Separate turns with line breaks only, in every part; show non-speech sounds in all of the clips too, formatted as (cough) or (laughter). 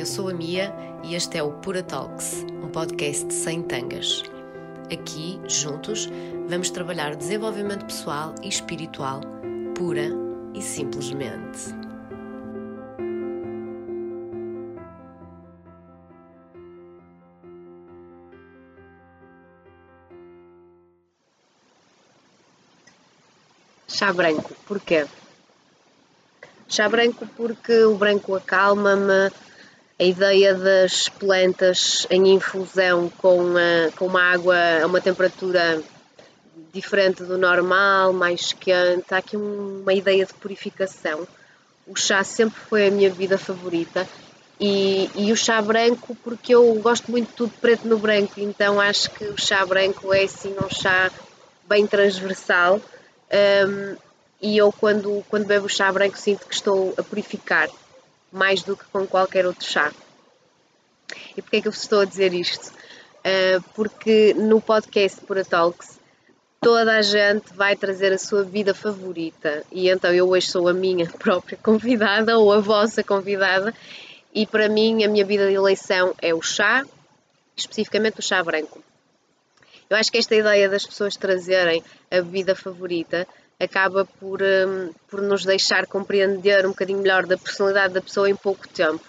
eu sou a Mia e este é o Pura Talks, um podcast sem tangas. Aqui, juntos, vamos trabalhar desenvolvimento pessoal e espiritual, pura e simplesmente. Chá branco, porquê? Chá branco porque o branco acalma-me, a ideia das plantas em infusão com, a, com uma água a uma temperatura diferente do normal, mais quente, há aqui uma ideia de purificação. O chá sempre foi a minha vida favorita e, e, o chá branco porque eu gosto muito de tudo preto no branco, então acho que o chá branco é assim um chá bem transversal. Um, e eu quando, quando bebo chá branco sinto que estou a purificar mais do que com qualquer outro chá. E porquê é que eu vos estou a dizer isto? Uh, porque no podcast Pura Talks toda a gente vai trazer a sua vida favorita e então eu hoje sou a minha (laughs) própria convidada ou a vossa convidada e para mim a minha vida de eleição é o chá, especificamente o chá branco. Eu acho que esta ideia das pessoas trazerem a bebida favorita acaba por, um, por nos deixar compreender um bocadinho melhor da personalidade da pessoa em pouco tempo.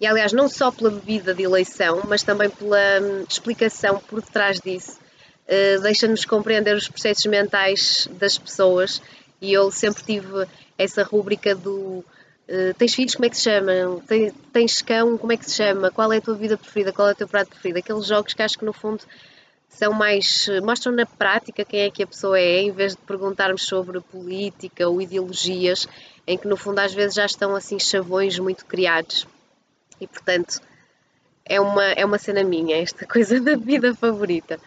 E aliás, não só pela bebida de eleição, mas também pela um, explicação por detrás disso. Uh, Deixa-nos compreender os processos mentais das pessoas e eu sempre tive essa rúbrica do uh, tens filhos, como é que se chama? Tens, tens cão, como é que se chama? Qual é a tua vida preferida? Qual é o teu prato preferido? Aqueles jogos que acho que no fundo são mais mostram na prática quem é que a pessoa é, em vez de perguntarmos sobre política ou ideologias, em que no fundo às vezes já estão assim chavões muito criados. E portanto é uma, é uma cena minha, esta (laughs) coisa da vida favorita.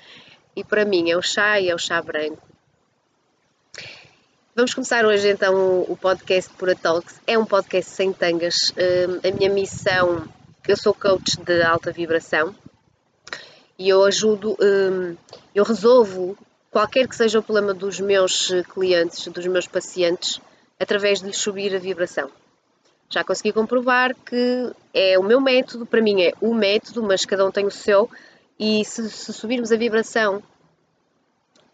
E para mim é o chá e é o chá branco. Vamos começar hoje então o podcast Pura Talks. É um podcast sem tangas. Hum, a minha missão, eu sou coach de alta vibração, e eu ajudo, hum, eu resolvo qualquer que seja o problema dos meus clientes, dos meus pacientes, através de lhes subir a vibração. Já consegui comprovar que é o meu método, para mim é o método, mas cada um tem o seu, e se, se subirmos a vibração,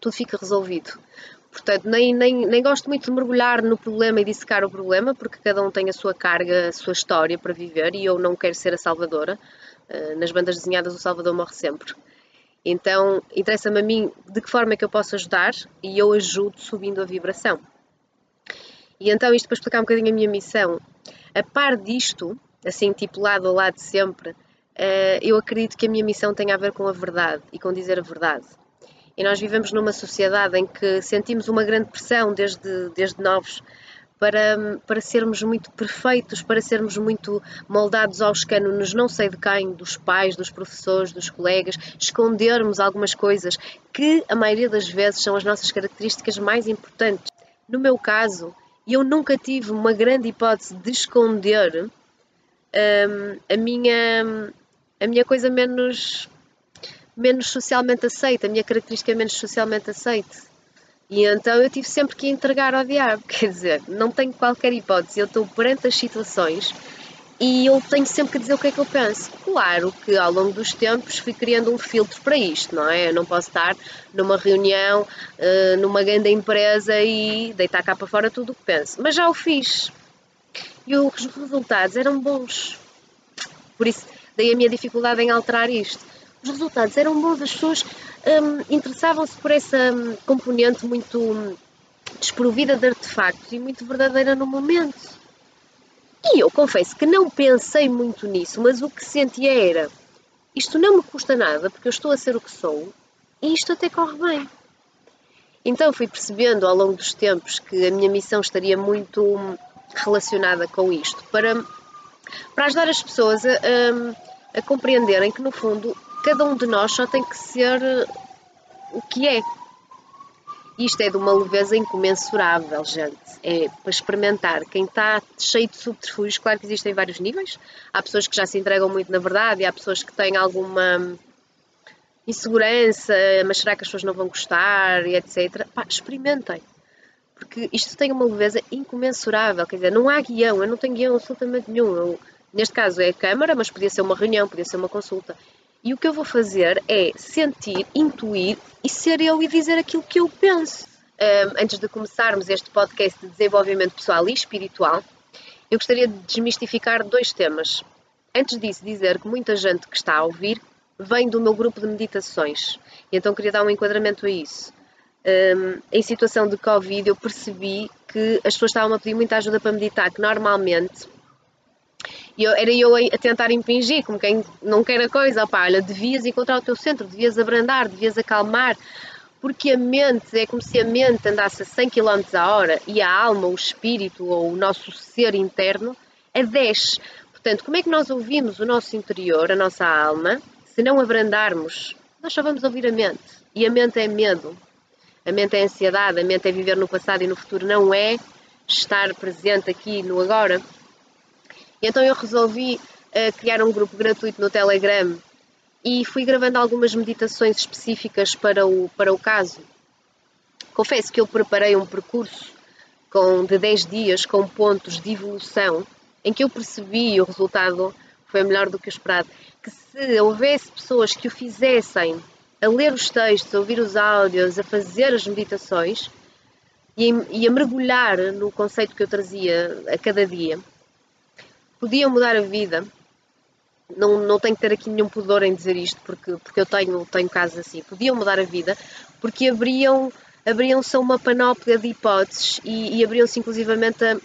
tudo fica resolvido. Portanto, nem, nem, nem gosto muito de mergulhar no problema e dissecar o problema, porque cada um tem a sua carga, a sua história para viver e eu não quero ser a salvadora. Eh, nas bandas desenhadas o Salvador morre sempre. Então, interessa-me a mim de que forma é que eu posso ajudar e eu ajudo subindo a vibração. E então, isto para explicar um bocadinho a minha missão, a par disto, assim, tipo lado a lado sempre, eh, eu acredito que a minha missão tem a ver com a verdade e com dizer a verdade. E nós vivemos numa sociedade em que sentimos uma grande pressão desde, desde novos para, para sermos muito perfeitos, para sermos muito moldados aos cânones, não sei de quem, dos pais, dos professores, dos colegas, escondermos algumas coisas que a maioria das vezes são as nossas características mais importantes. No meu caso, eu nunca tive uma grande hipótese de esconder um, a minha a minha coisa menos menos socialmente aceita, a minha característica menos socialmente aceita. E então eu tive sempre que entregar ao diabo, (laughs) quer dizer, não tenho qualquer hipótese, eu estou perante as situações e eu tenho sempre que dizer o que é que eu penso. Claro que ao longo dos tempos fui criando um filtro para isto, não é? Eu não posso estar numa reunião, eh, numa grande empresa e deitar cá para fora tudo o que penso, mas já o fiz. E os resultados eram bons. Por isso, daí a minha dificuldade em alterar isto. Os resultados eram bons, as pessoas um, interessavam-se por essa um, componente muito um, desprovida de artefactos e muito verdadeira no momento. E eu confesso que não pensei muito nisso, mas o que sentia era: isto não me custa nada porque eu estou a ser o que sou e isto até corre bem. Então fui percebendo ao longo dos tempos que a minha missão estaria muito hum, relacionada com isto, para, para ajudar as pessoas a, a, a compreenderem que, no fundo, cada um de nós só tem que ser eh, o que é. Isto é de uma leveza incomensurável, gente. É para experimentar. Quem está cheio de subterfúgios, claro que existem vários níveis. Há pessoas que já se entregam muito na verdade, e há pessoas que têm alguma insegurança, mas será que as pessoas não vão gostar, e etc. Pá, experimentem. Porque isto tem uma leveza incomensurável. Quer dizer, não há guião, eu não tenho guião absolutamente nenhum. Eu Neste caso é a câmara, mas podia ser uma reunião, podia ser uma consulta. E o que eu vou fazer é sentir, intuir e ser eu e dizer aquilo que eu penso. Um, antes de começarmos este podcast de desenvolvimento pessoal e espiritual, eu gostaria de desmistificar dois temas. Antes disso, dizer que muita gente que está a ouvir vem do meu grupo de meditações. E então queria dar um enquadramento a isso. Um, em situação de Covid, eu percebi que as pessoas estavam a pedir muita ajuda para meditar, que normalmente eu, era eu a tentar impingir, como quem não quer a coisa, opá, olha, devias encontrar o teu centro, devias abrandar, devias acalmar, porque a mente é como se a mente andasse a 100 km a hora e a alma, o espírito ou o nosso ser interno a 10. Portanto, como é que nós ouvimos o nosso interior, a nossa alma, se não abrandarmos? Nós só vamos ouvir a mente. E a mente é medo, a mente é ansiedade, a mente é viver no passado e no futuro, não é estar presente aqui no agora. E então eu resolvi uh, criar um grupo gratuito no Telegram e fui gravando algumas meditações específicas para o, para o caso. Confesso que eu preparei um percurso com, de 10 dias com pontos de evolução em que eu percebi o resultado foi melhor do que o esperado. Que se houvesse pessoas que o fizessem a ler os textos, a ouvir os áudios, a fazer as meditações e, e a mergulhar no conceito que eu trazia a cada dia, podiam mudar a vida. Não, não tenho que ter aqui nenhum pudor em dizer isto, porque, porque eu tenho, tenho casos assim. Podiam mudar a vida porque abriam, abriam-se a uma panóplia de hipóteses e, e abriam-se inclusivamente a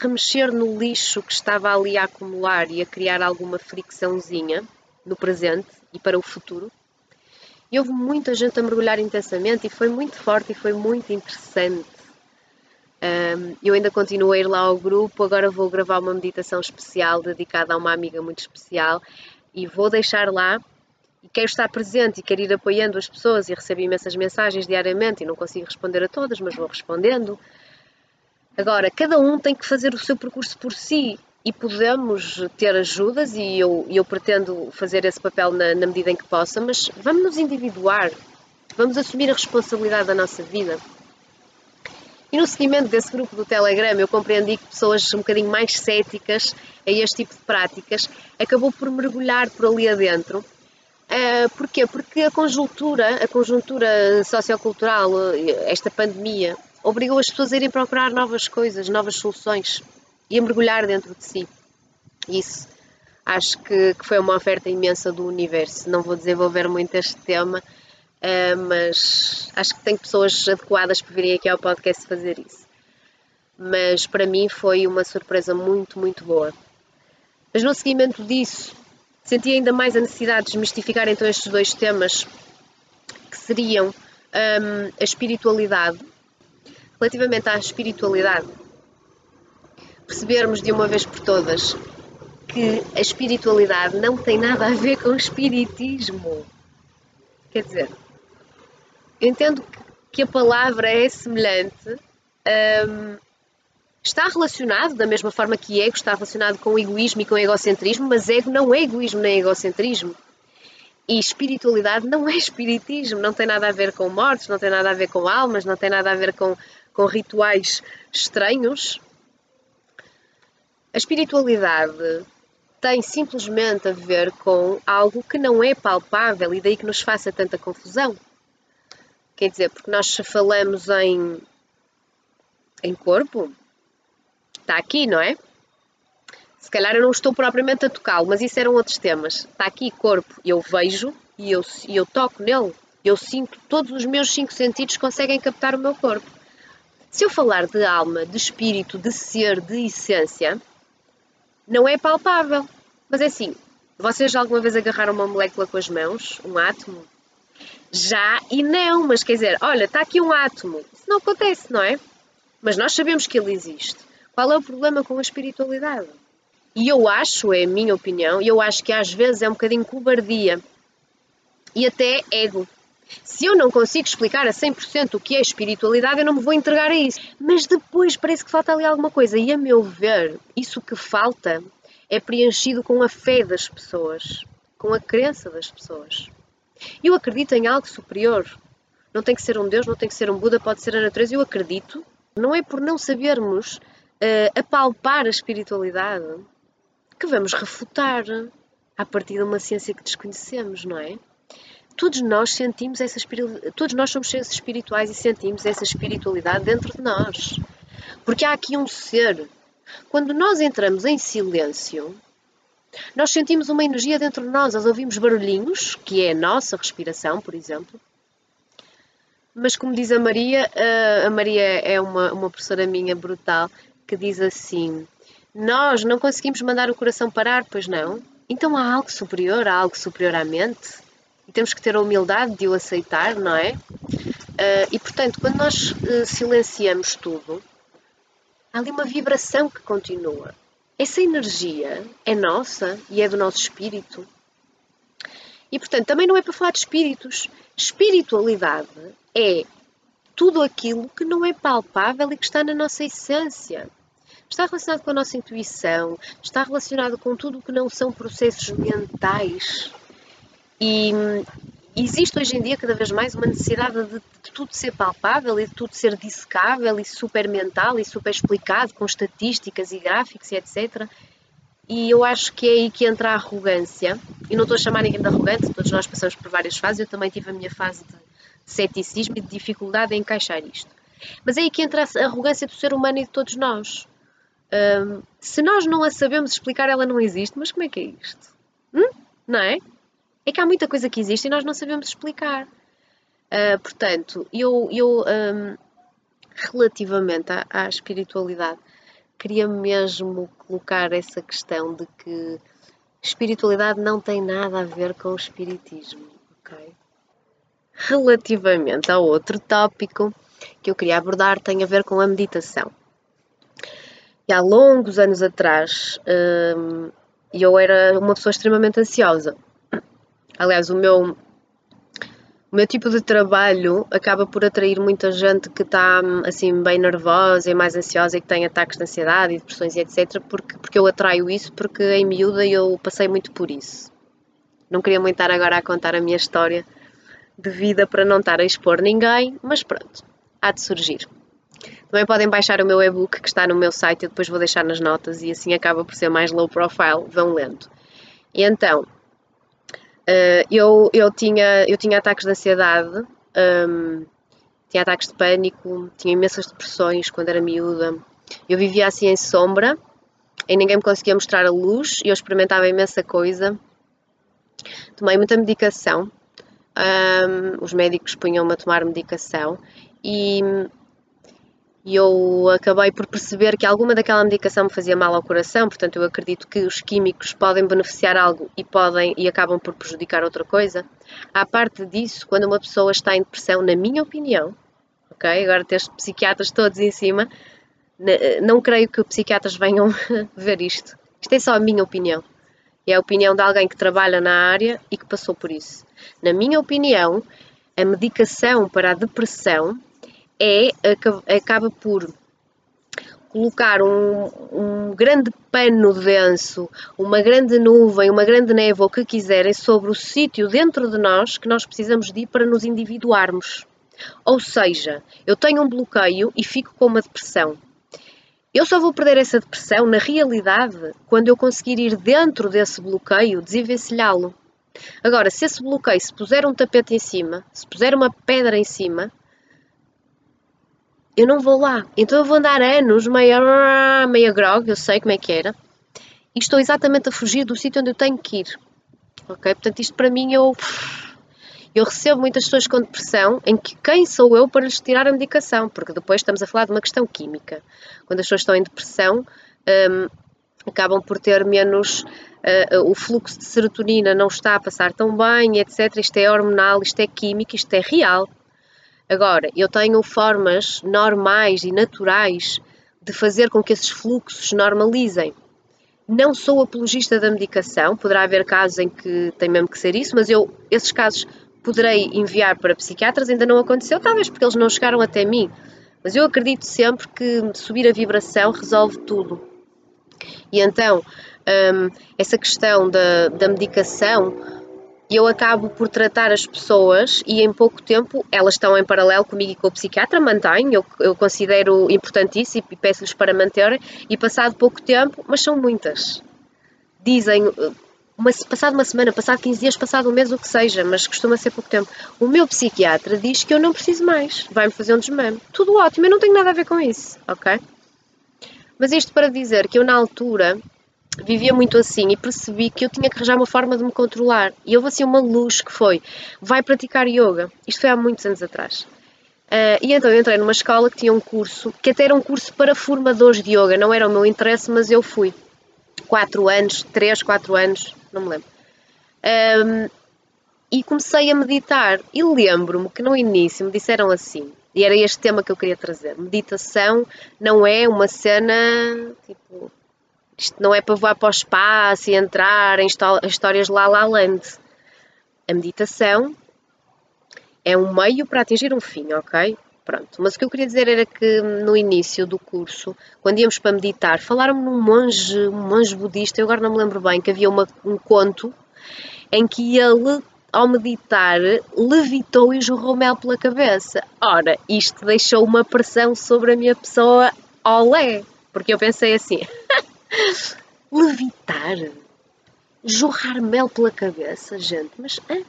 remexer no lixo que estava ali a acumular e a criar alguma fricçãozinha no presente e para o futuro. E houve muita gente a mergulhar intensamente e foi muito forte e foi muito interessante. Um, eu ainda continuo a ir lá ao grupo, agora vou gravar uma meditação especial dedicada a uma amiga muito especial e vou deixar lá. E quero estar presente e quero ir apoiando as pessoas e recebo imensas mensagens diariamente e não consigo responder a todas, mas vou respondendo. Agora, cada um tem que fazer o seu percurso por si e podemos ter ajudas e eu, eu pretendo fazer esse papel na, na medida em que possa, mas vamos nos individuar, vamos assumir a responsabilidade da nossa vida. E no seguimento desse grupo do Telegram, eu compreendi que pessoas um bocadinho mais céticas a este tipo de práticas acabou por mergulhar por ali adentro. Uh, porquê? Porque a conjuntura, a conjuntura sociocultural, esta pandemia, obrigou as pessoas a irem procurar novas coisas, novas soluções e a mergulhar dentro de si. Isso acho que, que foi uma oferta imensa do universo. Não vou desenvolver muito este tema, Uh, mas acho que tem pessoas adequadas para virem aqui ao podcast fazer isso. Mas para mim foi uma surpresa muito, muito boa. Mas no seguimento disso, senti ainda mais a necessidade de desmistificar então estes dois temas, que seriam um, a espiritualidade. Relativamente à espiritualidade, percebermos de uma vez por todas que a espiritualidade não tem nada a ver com espiritismo. Quer dizer, entendo que a palavra é semelhante, um, está relacionado da mesma forma que ego está relacionado com egoísmo e com egocentrismo, mas ego não é egoísmo nem egocentrismo. E espiritualidade não é espiritismo, não tem nada a ver com mortes, não tem nada a ver com almas, não tem nada a ver com, com rituais estranhos. A espiritualidade tem simplesmente a ver com algo que não é palpável e daí que nos faça tanta confusão. Quer dizer, porque nós falamos em, em corpo, está aqui, não é? Se calhar eu não estou propriamente a tocá-lo, mas isso eram outros temas. Está aqui corpo, eu vejo e eu, e eu toco nele. Eu sinto, todos os meus cinco sentidos conseguem captar o meu corpo. Se eu falar de alma, de espírito, de ser, de essência, não é palpável. Mas é assim, vocês já alguma vez agarraram uma molécula com as mãos, um átomo? Já e não, mas quer dizer, olha, está aqui um átomo. Isso não acontece, não é? Mas nós sabemos que ele existe. Qual é o problema com a espiritualidade? E eu acho, é a minha opinião, e eu acho que às vezes é um bocadinho cobardia e até ego. Se eu não consigo explicar a 100% o que é espiritualidade, eu não me vou entregar a isso. Mas depois parece que falta ali alguma coisa. E a meu ver, isso que falta é preenchido com a fé das pessoas, com a crença das pessoas. Eu acredito em algo superior. Não tem que ser um Deus, não tem que ser um Buda, pode ser a natureza. Eu acredito. Não é por não sabermos uh, apalpar a espiritualidade que vamos refutar a partir de uma ciência que desconhecemos, não é? Todos nós sentimos essa todos nós somos seres espirituais e sentimos essa espiritualidade dentro de nós. Porque há aqui um ser. Quando nós entramos em silêncio, nós sentimos uma energia dentro de nós, nós ouvimos barulhinhos, que é a nossa respiração, por exemplo. Mas como diz a Maria, a Maria é uma, uma professora minha brutal, que diz assim: Nós não conseguimos mandar o coração parar, pois não? Então há algo superior, há algo superior à mente. E temos que ter a humildade de o aceitar, não é? Uh, e portanto, quando nós uh, silenciamos tudo, há ali uma vibração que continua. Essa energia é nossa e é do nosso espírito. E portanto, também não é para falar de espíritos. Espiritualidade é tudo aquilo que não é palpável e que está na nossa essência. Está relacionado com a nossa intuição, está relacionado com tudo o que não são processos mentais. E hum, existe hoje em dia cada vez mais uma necessidade de, de tudo ser palpável e de tudo ser dissecável e super mental e super explicado com estatísticas e gráficos e etc. E eu acho que é aí que entra a arrogância. E não estou a chamar ninguém de arrogante, todos nós passamos por várias fases. Eu também tive a minha fase de ceticismo e de dificuldade em encaixar isto. Mas é aí que entra a arrogância do ser humano e de todos nós. Um, se nós não a sabemos explicar, ela não existe. Mas como é que é isto? Hum? Não é? É que há muita coisa que existe e nós não sabemos explicar. Uh, portanto, eu, eu um, relativamente à, à, espiritualidade, queria mesmo colocar essa questão de que espiritualidade não tem nada a ver com o espiritismo, ok? Relativamente ao outro tópico que eu queria abordar, tem a ver com a meditação. E há longos anos atrás, um, eu era uma pessoa extremamente ansiosa Aliás, o meu, o meu tipo de trabalho acaba por atrair muita gente que está assim bem nervosa e mais ansiosa e que tem ataques de ansiedade e depressões e etc. Porque, porque eu atraio isso, porque em miúda eu passei muito por isso. Não queria muito estar agora a contar a minha história de vida para não estar a expor ninguém, mas pronto, há de surgir. Também podem baixar o meu e-book que está no meu site, eu depois vou deixar nas notas e assim acaba por ser mais low profile, vão lendo. E então, Uh, eu, eu, tinha, eu tinha ataques de ansiedade, um, tinha ataques de pânico, tinha imensas depressões quando era miúda. Eu vivia assim em sombra, e ninguém me conseguia mostrar a luz, e eu experimentava imensa coisa. Tomei muita medicação, um, os médicos punham-me a tomar medicação, e e eu acabei por perceber que alguma daquela medicação me fazia mal ao coração, portanto eu acredito que os químicos podem beneficiar algo e podem e acabam por prejudicar outra coisa. À parte disso, quando uma pessoa está em depressão, na minha opinião, ok? Agora tens psiquiatras todos em cima, não creio que psiquiatras venham (laughs) ver isto. Isto é só a minha opinião. É a opinião de alguém que trabalha na área e que passou por isso. Na minha opinião, a medicação para a depressão é, acaba por colocar um, um, grande pano denso, uma grande nuvem, uma grande névoa, o que quiserem, sobre o sítio dentro de nós que nós precisamos de ir para nos individuarmos. Ou seja, eu tenho um bloqueio e fico com uma depressão. Eu só vou perder essa depressão, na realidade, quando eu conseguir ir dentro desse bloqueio, desenvencilhá-lo. Agora, se esse bloqueio se puser um tapete em cima, se puser uma pedra em cima, eu não vou lá. Então eu vou andar anos meia, meia grog, eu sei como é que era, e estou exatamente a fugir do sítio onde eu tenho que ir. Ok? Portanto, isto para mim eu. Eu recebo muitas pessoas com depressão em que quem sou eu para lhes tirar a medicação? Porque depois estamos a falar de uma questão química. Quando as pessoas estão em depressão, um, acabam por ter menos. Uh, o fluxo de serotonina não está a passar tão bem, etc. Isto é hormonal, isto é químico, isto é real. Agora, eu tenho formas normais e naturais de fazer com que esses fluxos normalizem. Não sou apologista da medicação, poderá haver casos em que tem mesmo que ser isso, mas eu, esses casos, poderei enviar para psiquiatras, ainda não aconteceu, talvez porque eles não chegaram até mim. Mas eu acredito sempre que subir a vibração resolve tudo. E então, hum, essa questão da, da medicação eu acabo por tratar as pessoas e em pouco tempo elas estão em paralelo comigo e com o psiquiatra, mantenho, eu, eu considero importantíssimo e peço-lhes para manter e passado pouco tempo, mas são muitas. dizem, uma, passado uma semana, passado 15 dias, passado um mês, o que seja, mas costuma ser pouco tempo. O meu psiquiatra diz que eu não preciso mais, vai-me fazer um desmame. Tudo ótimo, eu não tenho nada a ver com isso, ok? Mas isto para dizer que eu, na altura, vivia muito assim e percebi que eu tinha que arranjar uma forma de me controlar. E houve assim uma luz que foi: vai praticar yoga. Isto foi há muitos anos atrás. Uh, e então eu entrei numa escola que tinha um curso, que até era um curso para formadores de yoga, não era o meu interesse, mas eu fui. 4 anos, 3, 4 anos, não me lembro. Um, e comecei a meditar. E lembro-me que no início me disseram assim, e era este tema que eu queria trazer: meditação não é uma cena tipo. Isto não é para voar para o espaço e entrar em histórias lá lá land. A meditação é um meio para atingir um fim, ok? Pronto, mas o que eu queria dizer era que no início do curso, quando íamos para meditar, falaram-me num monge, um monge budista, eu agora não me lembro bem, que havia uma, um conto em que ele, ao meditar, levitou e jorrou mel pela cabeça. Ora, isto deixou uma pressão sobre a minha pessoa olé, porque eu pensei assim, (laughs) levitar? Jorrar mel pela cabeça, gente, mas... Hein?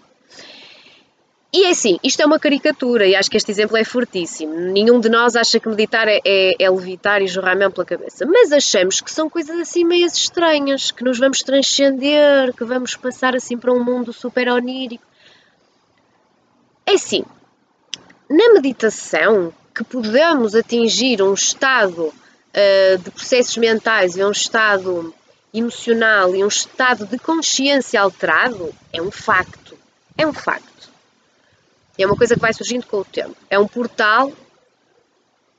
E é assim, isto é uma caricatura e acho que este exemplo é fortíssimo. Nenhum de nós acha que meditar é, é, é levitar e jorrar mel pela cabeça. Mas achamos que são coisas assim meio estranhas, que nos vamos transcender, que vamos passar assim para um mundo super onírico. É assim, na meditação que podemos atingir um estado uh, de processos mentais e um estado emocional e um estado de consciência alterado, é um facto. É um facto. É uma coisa que vai surgindo com o tempo. É um portal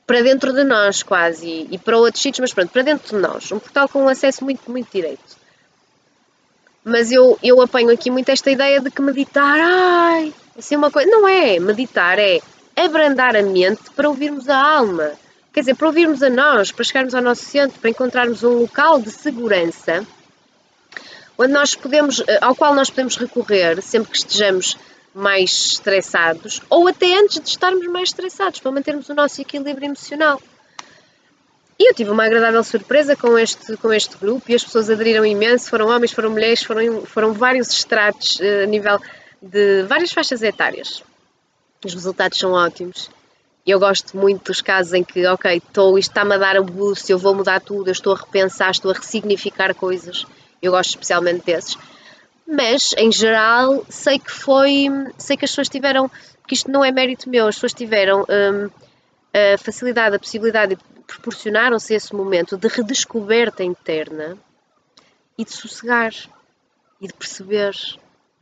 para dentro de nós, quase, e para outros sítios, mas pronto, para dentro de nós. Um portal com um acesso muito, muito direito. Mas eu, eu apanho aqui muito esta ideia de que meditar, ai, assim uma coisa. Não é. Meditar é abrandar a mente para ouvirmos a alma. Quer dizer, para ouvirmos a nós, para chegarmos ao nosso centro, para encontrarmos um local de segurança onde nós podemos, eh, ao qual nós podemos recorrer sempre que estejamos mais estressados ou até antes de estarmos mais estressados, para mantermos o nosso equilíbrio emocional. E eu tive uma agradável surpresa com este, com este grupo e as pessoas aderiram imenso, foram homens, foram mulheres, foram, foram vários estratos uh, a nível de várias faixas etárias. Os resultados são ótimos. Eu gosto muito dos casos em que, ok, estou, isto está-me a dar a boost, eu vou mudar tudo, eu estou a repensar, estou a ressignificar coisas. Eu gosto especialmente desses mas em geral sei que foi, sei que as pessoas tiveram, que isto não é mérito meu, as pessoas tiveram hum, a facilidade, a possibilidade, proporcionaram-se esse momento de redescoberta interna e de sossegar e de perceber,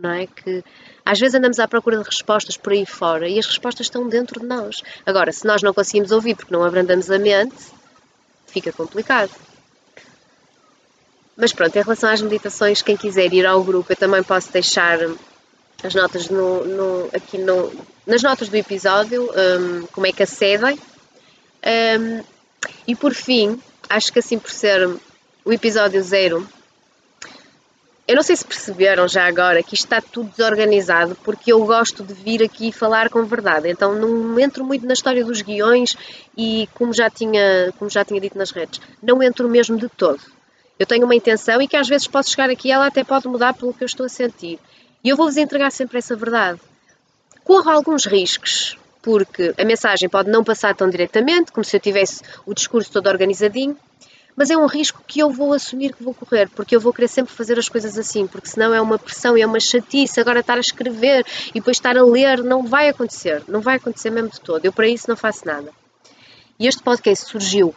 não é? Que às vezes andamos à procura de respostas por aí fora e as respostas estão dentro de nós. Agora, se nós não conseguimos ouvir porque não abrandamos a mente, fica complicado. Mas pronto, em relação às meditações, quem quiser ir ao grupo, eu também posso deixar as notas no, no, aqui no, nas notas do episódio, um, como é que acedem. Um, e por fim, acho que assim por ser o episódio zero, eu não sei se perceberam já agora que isto está tudo desorganizado, porque eu gosto de vir aqui falar com verdade. Então não entro muito na história dos guiões e como já tinha, como já tinha dito nas redes, não entro mesmo de todo eu tenho uma intenção e que às vezes posso chegar aqui e ela até pode mudar pelo que eu estou a sentir. E eu vou-vos entregar sempre essa verdade. Corro alguns riscos, porque a mensagem pode não passar tão diretamente, como se eu tivesse o discurso todo organizadinho, mas é um risco que eu vou assumir que vou correr, porque eu vou querer sempre fazer as coisas assim, porque senão é uma pressão é uma chatice agora estar a escrever e depois estar a ler, não vai acontecer, não vai acontecer mesmo de todo. Eu para isso não faço nada. E este podcast surgiu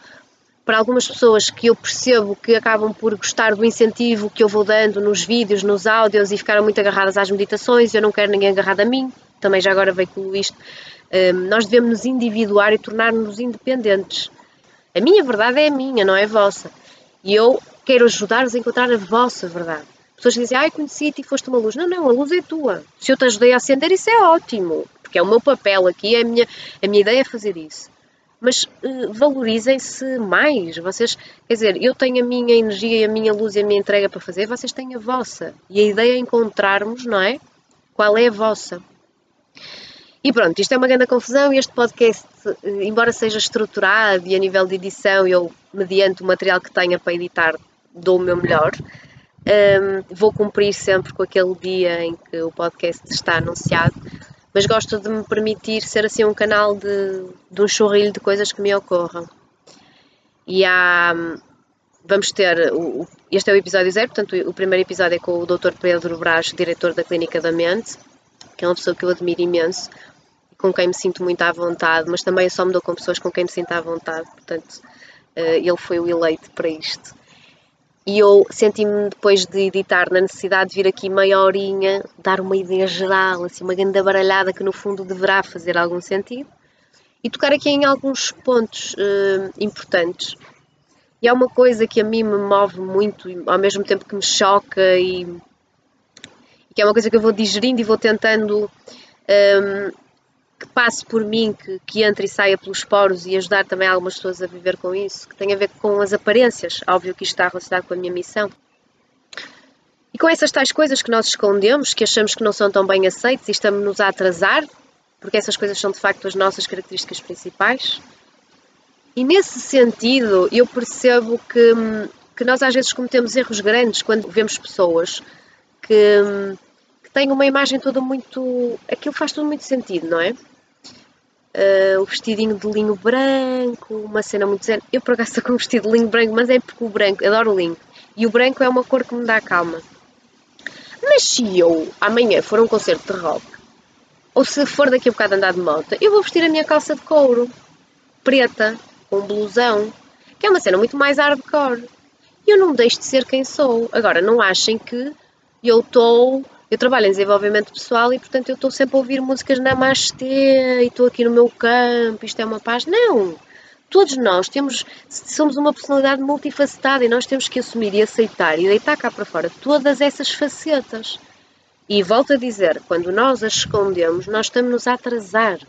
para algumas pessoas que eu percebo que acabam por gostar do incentivo que eu vou dando nos vídeos, nos áudios e ficaram muito agarradas às meditações, eu não quero ninguém agarrado a mim, também já agora veio isto. Um, nós devemos nos individuar e tornar-nos independentes. A minha verdade é a minha, não é a vossa. E eu quero ajudar-vos a encontrar a vossa verdade. Pessoas dizem, ai, conheci-te e foste uma luz. Não, não, a luz é tua. Se eu te ajudei a acender, isso é ótimo. Porque é o meu papel aqui, é a minha, a minha ideia é fazer isso mas uh, valorizem-se mais. Vocês, quer dizer, eu tenho a minha energia e a minha luz e a minha entrega para fazer, vocês têm a vossa. E a ideia é encontrarmos, não é? Qual é a vossa. E pronto, isto é uma grande confusão e este podcast, embora seja estruturado e a nível de edição, eu, mediante o material que tenha para editar, dou o meu melhor. Um, vou cumprir sempre com aquele dia em que o podcast está anunciado, mas gosto de me permitir ser assim um canal de, de um chorrilho de coisas que me ocorram. E há, vamos ter, o, este é o episódio zero, portanto o primeiro episódio é com o Dr. Pedro Braz, diretor da Clínica da Mente, que é uma pessoa que eu admiro imenso com quem me sinto muito à vontade, mas também só me dou com pessoas com quem me sinto à vontade, portanto eh, ele foi o eleito para isto. E eu senti-me depois de editar na necessidade de vir aqui meia horinha, dar uma ideia geral, assim, uma grande baralhada que no fundo deverá fazer algum sentido, e tocar aqui em alguns pontos uh, importantes. E é uma coisa que a mim me move muito, ao mesmo tempo que me choca e, e que é uma coisa que eu vou digerindo e vou tentando um, que passe por mim, que, que entre e saia pelos poros e ajudar também algumas pessoas a viver com isso, que tem a ver com as aparências. Óbvio que isto está relacionado com a minha missão. E com essas tais coisas que nós escondemos, que achamos que não são tão bem aceites e estamos-nos a atrasar, porque essas coisas são de facto as nossas características principais. E nesse sentido, eu percebo que, que nós às vezes cometemos erros grandes quando vemos pessoas que tem uma imagem toda muito. Aquilo faz tudo muito sentido, não é? Uh, o vestidinho de linho branco, uma cena muito zen. Eu por acaso estou com um vestido de linho branco, mas é porque o branco, adoro o linho. E o branco é uma cor que me dá calma. Mas se eu amanhã for a um concerto de rock, ou se for daqui a bocado andar de moto, eu vou vestir a minha calça de couro, preta, com blusão, que é uma cena muito mais hardcore. E eu não deixo de ser quem sou. Agora, não achem que eu estou eu trabalho em desenvolvimento pessoal e, portanto, eu estou sempre a ouvir músicas Namastê e estou aqui no meu campo, isto é uma paz. Não! Todos nós temos, somos uma personalidade multifacetada e nós temos que assumir e aceitar e deitar cá para fora todas essas facetas. E volto a dizer, quando nós as escondemos, nós estamos-nos a atrasar.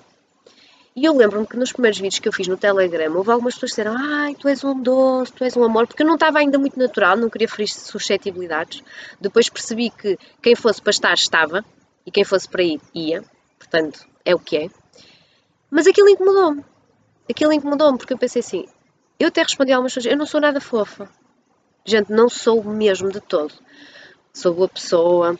E eu lembro-me que nos primeiros vídeos que eu fiz no Telegram, houve algumas pessoas que disseram ai, tu és um doce, tu és um amor, porque eu não estava ainda muito natural, não queria ferir suscetibilidades. Depois percebi que quem fosse para estar, estava, e quem fosse para ir, ia. Portanto, é o que é. Mas aquilo incomodou-me. Aquilo incomodou-me, porque eu pensei assim, eu até respondi a algumas pessoas, eu não sou nada fofa. Gente, não sou mesmo de todo. Sou boa pessoa,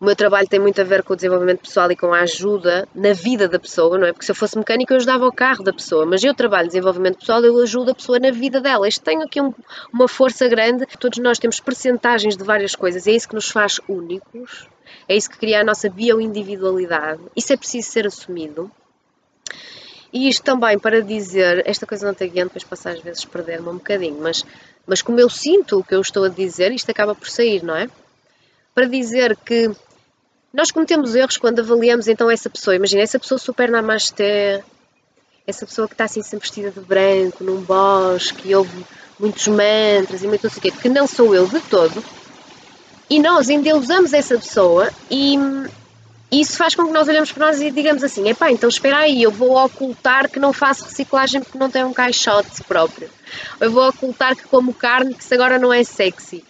o meu trabalho tem muito a ver com o desenvolvimento pessoal e com a ajuda na vida da pessoa, não é? Porque se eu fosse mecânico eu ajudava o carro da pessoa, mas eu trabalho desenvolvimento pessoal, eu ajudo a pessoa na vida dela. Isto tem aqui um, uma força grande. Todos nós temos percentagens de várias coisas, é isso que nos faz únicos, é isso que cria a nossa bioindividualidade. Isso é preciso ser assumido. E isto também para dizer, esta coisa não tem guiando, depois passa às vezes perder-me um bocadinho, mas, mas como eu sinto o que eu estou a dizer, isto acaba por sair, não é? Para dizer que nós cometemos erros quando avaliamos então essa pessoa. Imagina, essa pessoa super namasté, essa pessoa que está assim sempre vestida de branco, num bosque, e ouve muitos mantras e muito não sei o quê, que não sou eu de todo. E nós endeusamos essa pessoa e, e isso faz com que nós olhemos para nós e digamos assim, epá, então espera aí, eu vou ocultar que não faço reciclagem porque não tenho um caixote próprio. Eu vou ocultar que como carne que agora não é sexy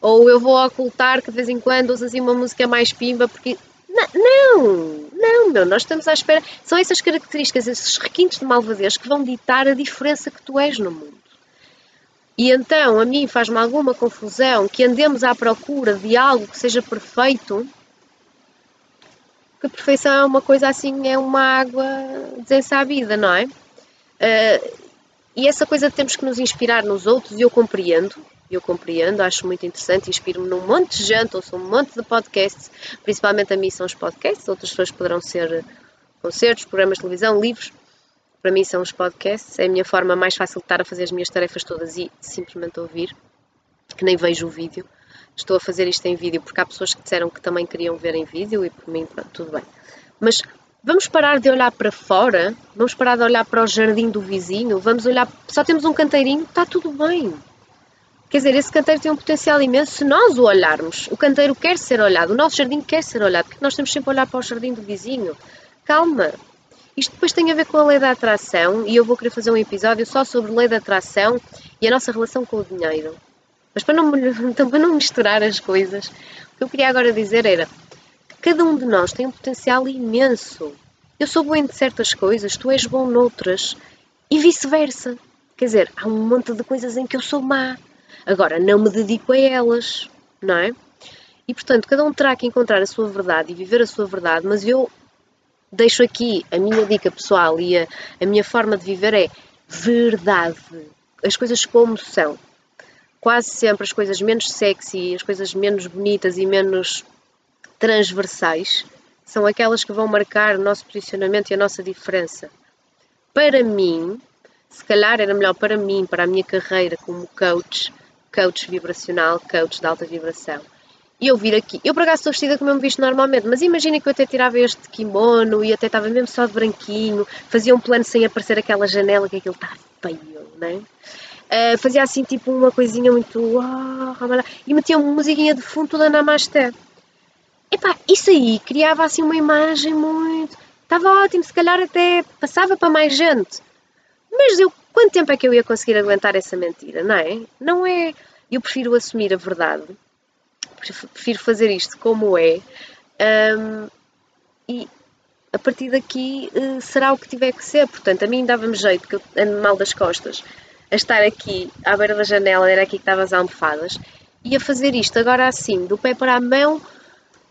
ou eu vou ocultar que de vez em quando uso assim uma música mais pimba porque. Não, não, meu, nós estamos à espera. São essas características, esses requintes de malvadez que vão ditar a diferença que tu és no mundo. E então, a mim faz-me alguma confusão que andemos à procura de algo que seja perfeito, que a perfeição é uma coisa assim, é uma água desensabida, não é? Uh, e essa coisa de temos que nos inspirar nos outros, e eu compreendo, eu compreendo, acho muito interessante, inspiro-me num monte de gente, ouço um monte de podcasts, principalmente a mim são os podcasts, outras pessoas poderão ser concertos, programas de televisão, livros. Para mim são os podcasts, é a minha forma mais fácil de estar a fazer as minhas tarefas todas e simplesmente ouvir, que nem vejo o vídeo. Estou a fazer isto em vídeo porque há pessoas que disseram que também queriam ver em vídeo e por mim, pronto, tudo bem. Mas vamos parar de olhar para fora, vamos parar de olhar para o jardim do vizinho, vamos olhar, só temos um canteirinho, está tudo bem Quer dizer, esse canteiro tem um potencial imenso se nós o olharmos. O canteiro quer ser olhado, o nosso jardim quer ser olhado, porque nós temos sempre a olhar para o jardim do vizinho. Calma! Isto depois tem a ver com a lei da atração e eu vou querer fazer um episódio só sobre lei da atração e a nossa relação com o dinheiro. Mas para não, então, (laughs) para não misturar as coisas, o que eu queria agora dizer era que cada um de nós tem um potencial imenso. Eu sou bom em certas coisas, tu és bom noutras e vice-versa. Quer dizer, há um monte de coisas em que eu sou má Agora, não me dedico a elas. não é? E portanto, cada um terá que encontrar a sua verdade e viver a sua verdade, mas eu deixo aqui a minha dica pessoal e a, a minha forma de viver é verdade. As coisas como são. Quase sempre as coisas menos sexy, as coisas menos bonitas e menos transversais são aquelas que vão marcar o nosso posicionamento e a nossa diferença. Para mim, se calhar era melhor para mim, para a minha carreira como coach, coach vibracional, coach de alta vibração, e eu vir aqui. Eu por acaso estou vestida como eu me visto normalmente, mas imagina que eu até tirava este kimono e até estava mesmo só de branquinho, fazia um plano sem aparecer aquela janela que aquilo está feio, né? Uh, fazia assim tipo uma coisinha muito. Oh, e metia uma musiquinha de fundo toda Namaste. Epá, isso aí criava assim uma imagem muito. Estava ótimo, se calhar até passava para mais gente. Mas eu, quanto tempo é que eu ia conseguir aguentar essa mentira, não é? Não é. Eu prefiro assumir a verdade prefiro fazer isto como é. Um, e a partir daqui uh, será o que tiver que ser. Portanto, a mim dava-me jeito, que eu ando mal das costas, a estar aqui à beira da janela, era aqui que estavam as almofadas, e a fazer isto agora assim, do pé para a mão,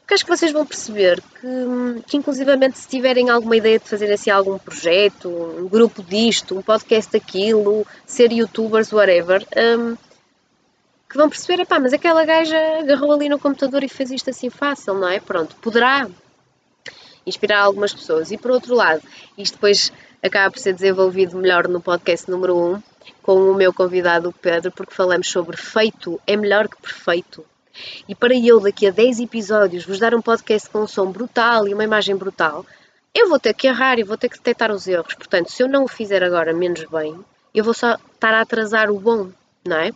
porque acho que vocês vão perceber que, que inclusivamente se tiverem alguma ideia de fazer assim algum projeto, um grupo disto, um podcast daquilo, ser youtubers, whatever, um, que vão perceber, pá, mas aquela gaja agarrou ali no computador e fez isto assim fácil, não é? Pronto, poderá inspirar algumas pessoas. E por outro lado, isto depois acaba por ser desenvolvido melhor no podcast número 1 com o meu convidado Pedro, porque falamos sobre feito é melhor que perfeito. E para eu, daqui a 10 episódios, vos dar um podcast com um som brutal e uma imagem brutal, eu vou ter que errar e vou ter que detectar os erros. Portanto, se eu não o fizer agora menos bem, eu vou só estar a atrasar o bom, não é?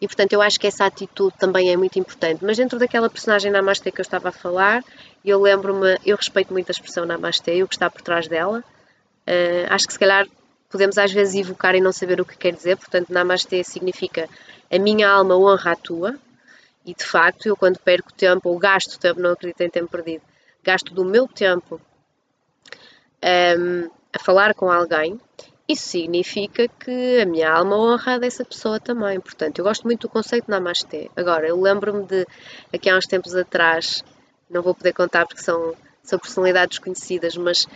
E portanto eu acho que essa atitude também é muito importante. Mas dentro daquela personagem Namastê que eu estava a falar, eu lembro-me, eu respeito muito a expressão Namastê e o que está por trás dela. Uh, acho que se calhar podemos às vezes evocar e não saber o que quer dizer. Portanto, Namastê significa a minha alma honra a tua. E de facto, eu quando perco tempo, ou gasto tempo, não acredito em tempo perdido, gasto do meu tempo um, a falar com alguém, isso significa que a minha alma honra dessa pessoa também. Portanto, eu gosto muito do conceito de Namastê. Agora, eu lembro-me de, aqui há uns tempos atrás, não vou poder contar porque são, são personalidades conhecidas, mas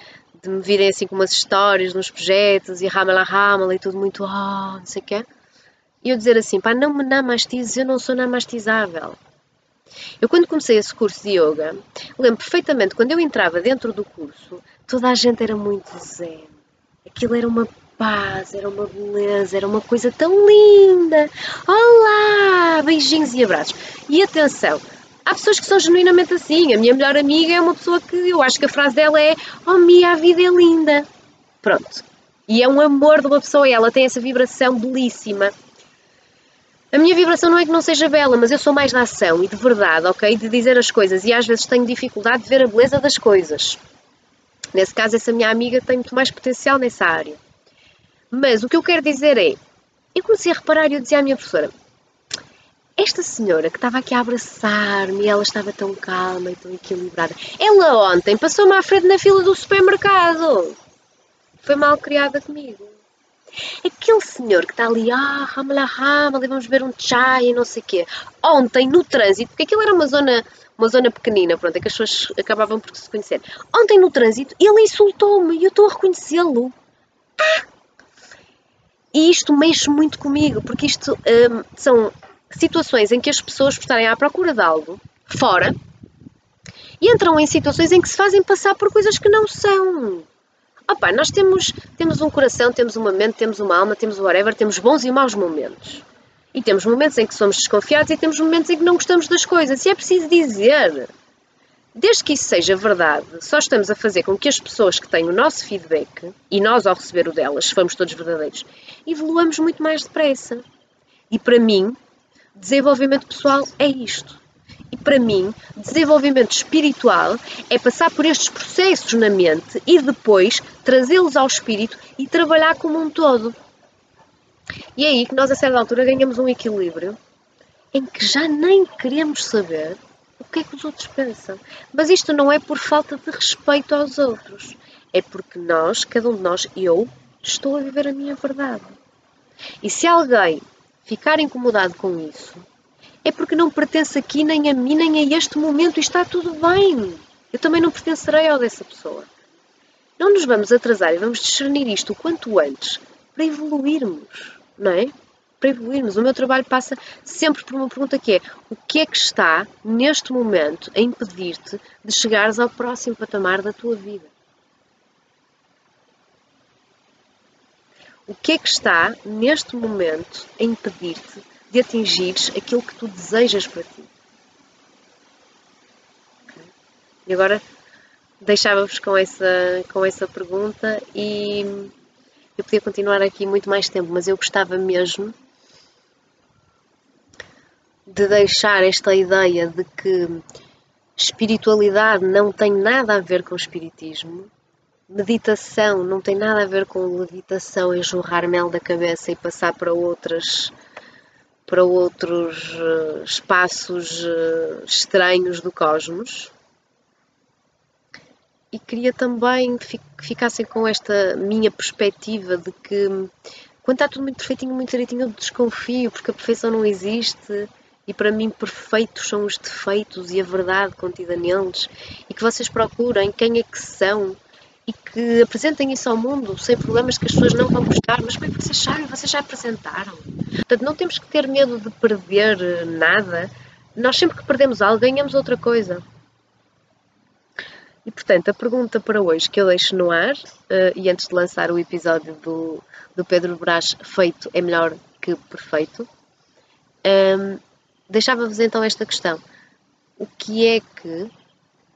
de me virem assim com umas histórias nos projetos e ramala ramala e tudo muito, oh, não sei o quê. E eu dizer assim, pá, não me namastizes, eu não sou namastizável. Eu quando comecei esse curso de yoga, lembro perfeitamente, quando eu entrava dentro do curso, toda a gente era muito zen. Aquilo era uma paz, era uma beleza, era uma coisa tão linda. Olá! Beijinhos e abraços. E atenção, há pessoas que são genuinamente assim. A minha melhor amiga é uma pessoa que eu acho que a frase dela é: Oh, Mia, a vida é linda. Pronto. E é um amor de uma pessoa ela tem essa vibração belíssima. A minha vibração não é que não seja bela, mas eu sou mais da ação e de verdade, ok? De dizer as coisas e às vezes tenho dificuldade de ver a beleza das coisas. Nesse caso, essa minha amiga tem muito mais potencial nessa área. Mas o que eu quero dizer é, eu comecei a reparar e eu dizia à minha professora, esta senhora que estava aqui a abraçar-me, ela estava tão calma e tão equilibrada. Ela ontem passou-me à frente na fila do supermercado. Foi mal criada comigo. Aquele senhor que está ali, ah, ramala, ramala, vamos ver um chá e não sei o quê. Ontem, no trânsito, porque aquilo era uma zona, uma zona pequenina, pronto, é que as pessoas acabavam por se conhecer. Ontem, no trânsito, ele insultou-me e eu estou a reconhecê-lo. Ah, e isto mexe muito comigo, porque isto hum, são situações em que as pessoas, por estarem à procura de algo fora, entram em situações em que se fazem passar por coisas que não são. Nós temos, temos um coração, temos uma mente, temos uma alma, temos whatever, temos bons e maus momentos. E temos momentos em que somos desconfiados e temos momentos em que não gostamos das coisas. E é preciso dizer. Desde que isso seja verdade, só estamos a fazer com que as pessoas que têm o nosso feedback, e nós ao receber o delas, se formos todos verdadeiros, evoluamos muito mais depressa. E para mim, desenvolvimento pessoal é isto. Para mim, desenvolvimento espiritual é passar por estes processos na mente e depois trazê-los ao espírito e trabalhar como um todo. E é aí que nós, a certa altura, ganhamos um equilíbrio em que já nem queremos saber o que é que os outros pensam. Mas isto não é por falta de respeito aos outros. É porque nós, cada um de nós, eu, estou a viver a minha verdade. E se alguém ficar incomodado com isso, é porque não pertence aqui nem a mim, nem a este momento e está tudo bem. Eu também não pertencerei ao dessa pessoa. Não nos vamos atrasar e vamos discernir isto o quanto antes para evoluirmos, não é? Para evoluirmos. O meu trabalho passa sempre por uma pergunta que é: o que é que está neste momento a impedir-te de chegares ao próximo patamar da tua vida? O que é que está neste momento a impedir-te de atingires aquilo que tu desejas para ti? E agora deixava-vos com essa, com essa pergunta e eu podia continuar aqui muito mais tempo, mas eu gostava mesmo de deixar esta ideia de que espiritualidade não tem nada a ver com espiritismo, meditação não tem nada a ver com levitação jorrar mel da cabeça e passar para outras para outros uh, espaços uh, estranhos do cosmos. E queria também que ficassem com esta minha perspectiva de que quando está tudo muito perfeitinho, muito direitinho, eu desconfio, porque a perfeição não existe e para mim perfeitos são os defeitos e a verdade contida neles e que vocês procurem quem é que são e que apresentem isso ao mundo sem problemas que as pessoas não vão gostar. Mas como é que vocês sabem? Vocês já apresentaram. Portanto, não temos que ter medo de perder eh, nada. Nós sempre que perdemos algo, ganhamos outra coisa. E portanto, a pergunta para hoje que eu deixo no ar, uh, e antes de lançar o episódio do, do Pedro Brás, feito é melhor que perfeito, um, ehm, deixava-vos então esta questão: o que é que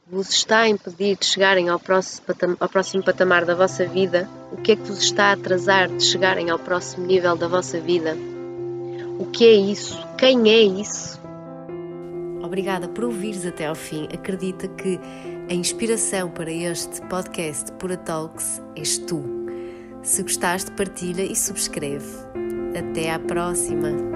vos está a impedir de chegarem ao próximo, patamar, da vossa vida? O que é que vos está a atrasar de chegarem ao próximo nível da vossa vida? O que é isso? Quem é isso?
Obrigada por ouvires até ao fim. Acredita que a inspiração para este podcast Pura Talks és tu. Se gostaste, partilha e subscreve. Até à próxima!